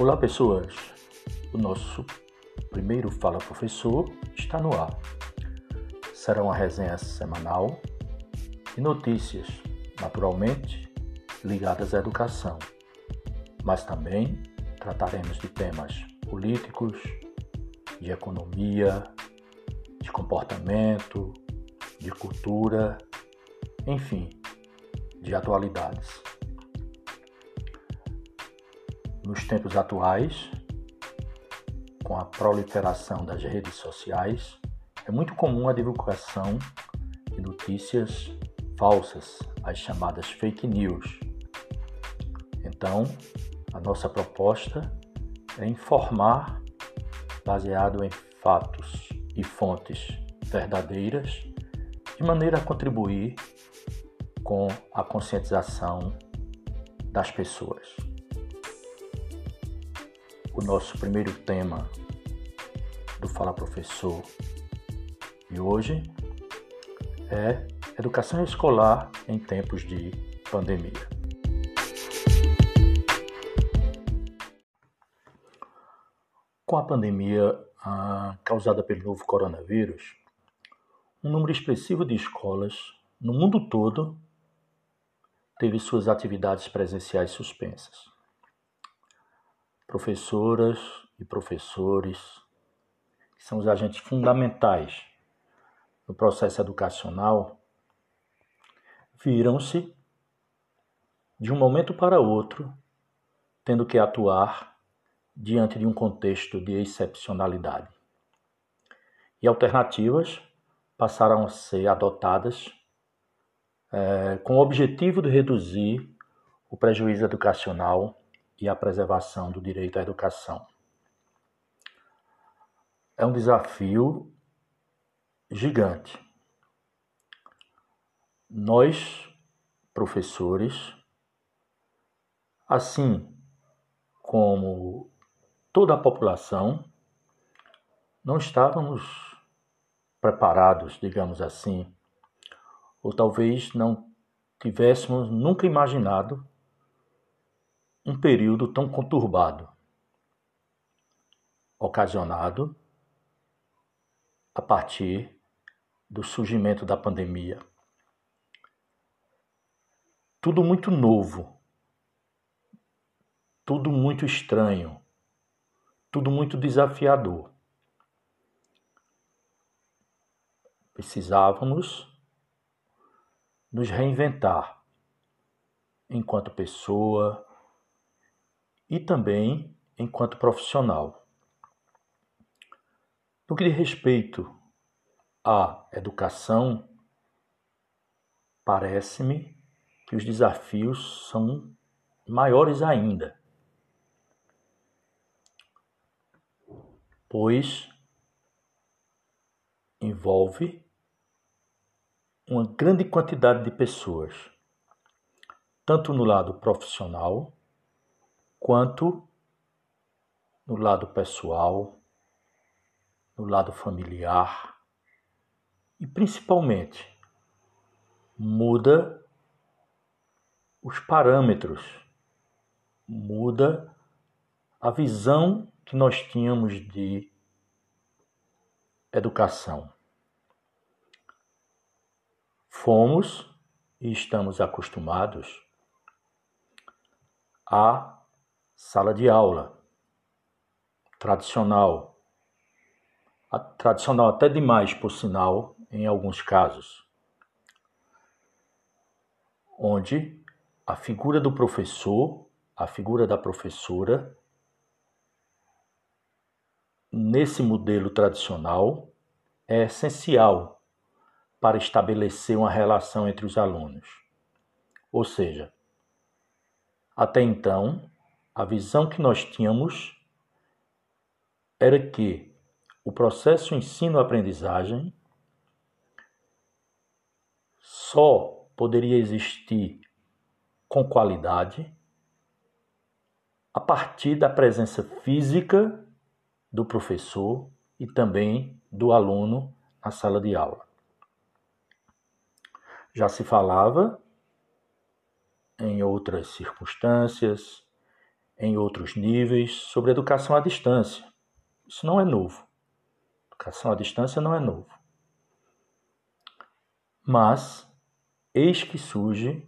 Olá, pessoas! O nosso primeiro Fala Professor está no ar. Será uma resenha semanal e notícias, naturalmente, ligadas à educação, mas também trataremos de temas políticos, de economia, de comportamento, de cultura, enfim, de atualidades. Nos tempos atuais, com a proliferação das redes sociais, é muito comum a divulgação de notícias falsas, as chamadas fake news. Então, a nossa proposta é informar baseado em fatos e fontes verdadeiras, de maneira a contribuir com a conscientização das pessoas o nosso primeiro tema do Fala Professor de hoje é Educação Escolar em Tempos de Pandemia. Com a pandemia ah, causada pelo novo coronavírus, um número expressivo de escolas no mundo todo teve suas atividades presenciais suspensas professoras e professores, que são os agentes fundamentais no processo educacional, viram-se, de um momento para outro, tendo que atuar diante de um contexto de excepcionalidade. E alternativas passaram a ser adotadas é, com o objetivo de reduzir o prejuízo educacional e a preservação do direito à educação. É um desafio gigante. Nós, professores, assim como toda a população, não estávamos preparados, digamos assim, ou talvez não tivéssemos nunca imaginado um período tão conturbado, ocasionado a partir do surgimento da pandemia. Tudo muito novo, tudo muito estranho, tudo muito desafiador. Precisávamos nos reinventar enquanto pessoa, e também enquanto profissional. No que diz respeito à educação, parece-me que os desafios são maiores ainda, pois envolve uma grande quantidade de pessoas, tanto no lado profissional quanto no lado pessoal, no lado familiar e principalmente muda os parâmetros, muda a visão que nós tínhamos de educação. Fomos e estamos acostumados a sala de aula, tradicional, tradicional até demais, por sinal, em alguns casos, onde a figura do professor, a figura da professora, nesse modelo tradicional, é essencial para estabelecer uma relação entre os alunos. Ou seja, até então, a visão que nós tínhamos era que o processo ensino-aprendizagem só poderia existir com qualidade a partir da presença física do professor e também do aluno na sala de aula. Já se falava em outras circunstâncias em outros níveis sobre educação à distância. Isso não é novo. Educação à distância não é novo. Mas eis que surge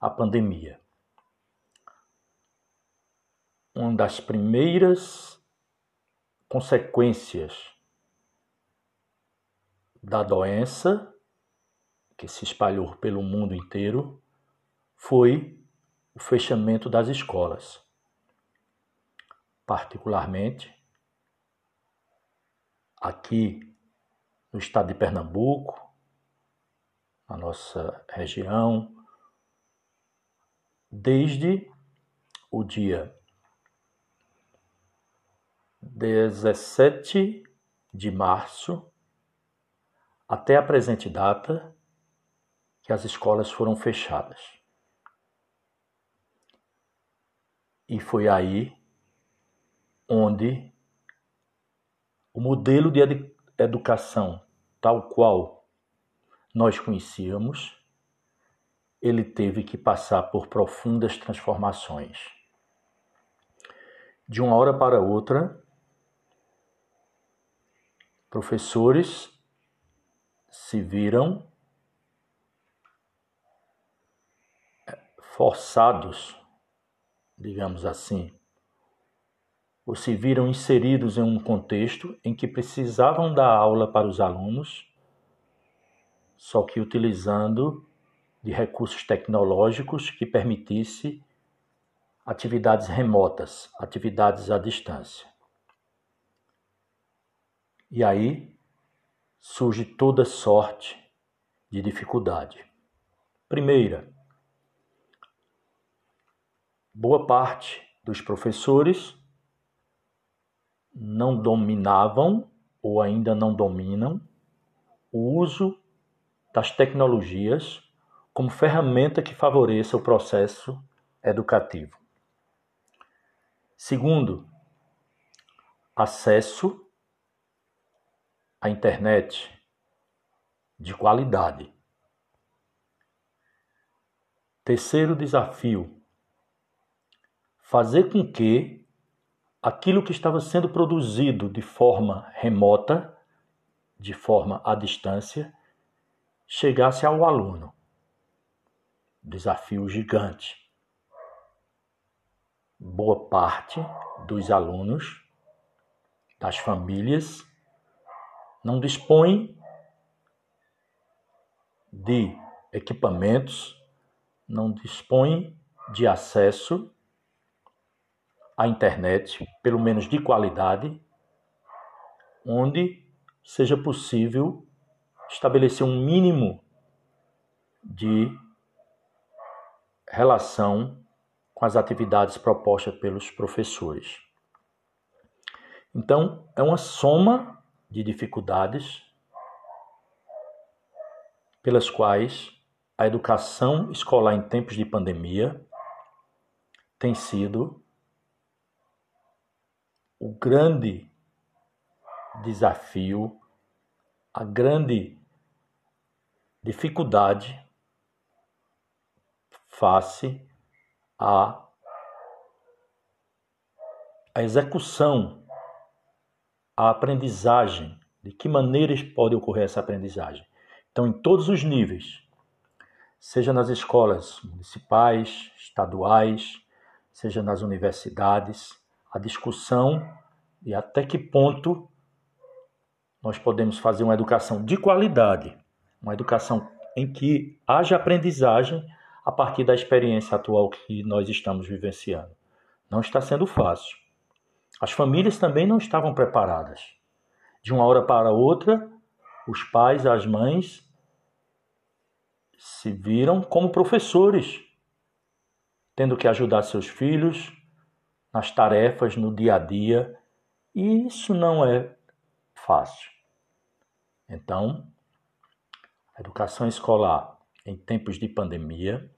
a pandemia. Uma das primeiras consequências da doença que se espalhou pelo mundo inteiro foi o fechamento das escolas. Particularmente aqui no estado de Pernambuco, na nossa região, desde o dia 17 de março até a presente data que as escolas foram fechadas. E foi aí onde o modelo de educação tal qual nós conhecíamos, ele teve que passar por profundas transformações. De uma hora para outra, professores se viram forçados, digamos assim, ou se viram inseridos em um contexto em que precisavam dar aula para os alunos, só que utilizando de recursos tecnológicos que permitisse atividades remotas, atividades à distância. E aí surge toda sorte de dificuldade. Primeira, boa parte dos professores não dominavam ou ainda não dominam o uso das tecnologias como ferramenta que favoreça o processo educativo. Segundo, acesso a internet de qualidade. Terceiro desafio: fazer com que aquilo que estava sendo produzido de forma remota, de forma à distância, chegasse ao aluno. Desafio gigante. Boa parte dos alunos, das famílias, não dispõe de equipamentos, não dispõe de acesso à internet, pelo menos de qualidade, onde seja possível estabelecer um mínimo de relação com as atividades propostas pelos professores. Então, é uma soma de dificuldades pelas quais a educação escolar em tempos de pandemia tem sido o grande desafio, a grande dificuldade face à, à execução a aprendizagem, de que maneiras pode ocorrer essa aprendizagem. Então, em todos os níveis, seja nas escolas municipais, estaduais, seja nas universidades, a discussão e até que ponto nós podemos fazer uma educação de qualidade, uma educação em que haja aprendizagem a partir da experiência atual que nós estamos vivenciando. Não está sendo fácil. As famílias também não estavam preparadas. De uma hora para outra, os pais, as mães se viram como professores, tendo que ajudar seus filhos nas tarefas no dia a dia, e isso não é fácil. Então, a educação escolar em tempos de pandemia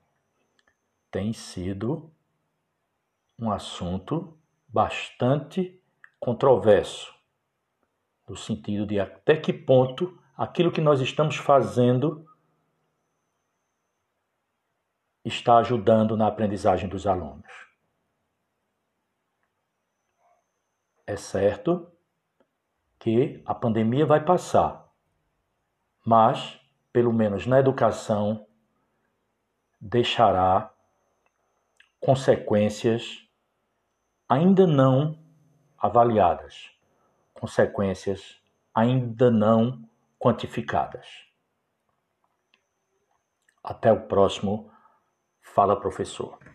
tem sido um assunto bastante controverso, no sentido de até que ponto aquilo que nós estamos fazendo está ajudando na aprendizagem dos alunos. É certo que a pandemia vai passar, mas, pelo menos na educação, deixará consequências ainda não avaliadas, consequências ainda não quantificadas. Até o próximo Fala Professor.